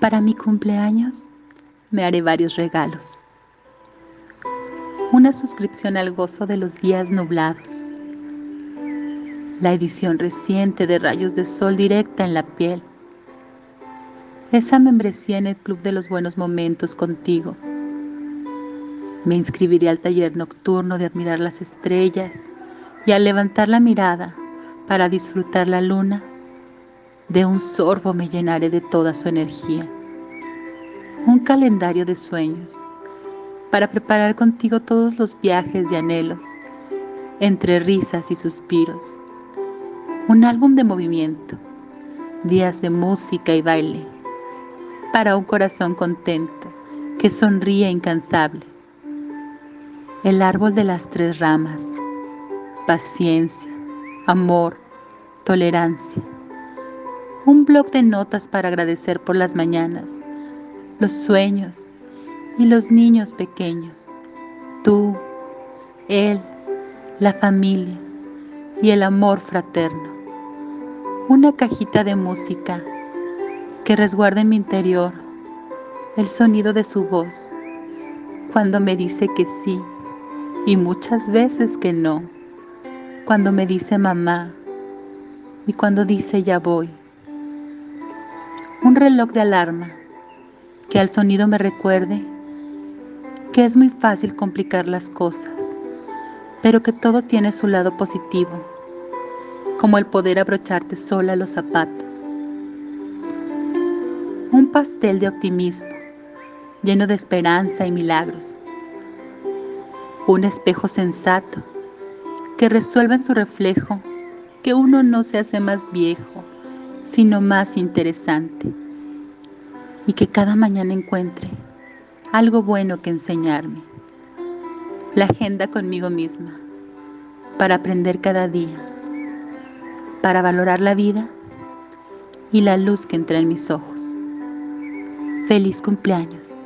Para mi cumpleaños me haré varios regalos. Una suscripción al gozo de los días nublados. La edición reciente de rayos de sol directa en la piel. Esa membresía en el club de los buenos momentos contigo. Me inscribiré al taller nocturno de admirar las estrellas y al levantar la mirada para disfrutar la luna, de un sorbo me llenaré de toda su energía. Un calendario de sueños para preparar contigo todos los viajes y anhelos, entre risas y suspiros. Un álbum de movimiento, días de música y baile, para un corazón contento que sonríe incansable. El árbol de las tres ramas, paciencia, amor, tolerancia. Un blog de notas para agradecer por las mañanas, los sueños y los niños pequeños. Tú, él, la familia y el amor fraterno. Una cajita de música que resguarde en mi interior el sonido de su voz cuando me dice que sí y muchas veces que no cuando me dice mamá y cuando dice ya voy. Un reloj de alarma que al sonido me recuerde que es muy fácil complicar las cosas, pero que todo tiene su lado positivo, como el poder abrocharte sola los zapatos. Un pastel de optimismo, lleno de esperanza y milagros. Un espejo sensato que resuelva en su reflejo que uno no se hace más viejo, sino más interesante, y que cada mañana encuentre algo bueno que enseñarme. La agenda conmigo misma, para aprender cada día, para valorar la vida y la luz que entra en mis ojos. Feliz cumpleaños.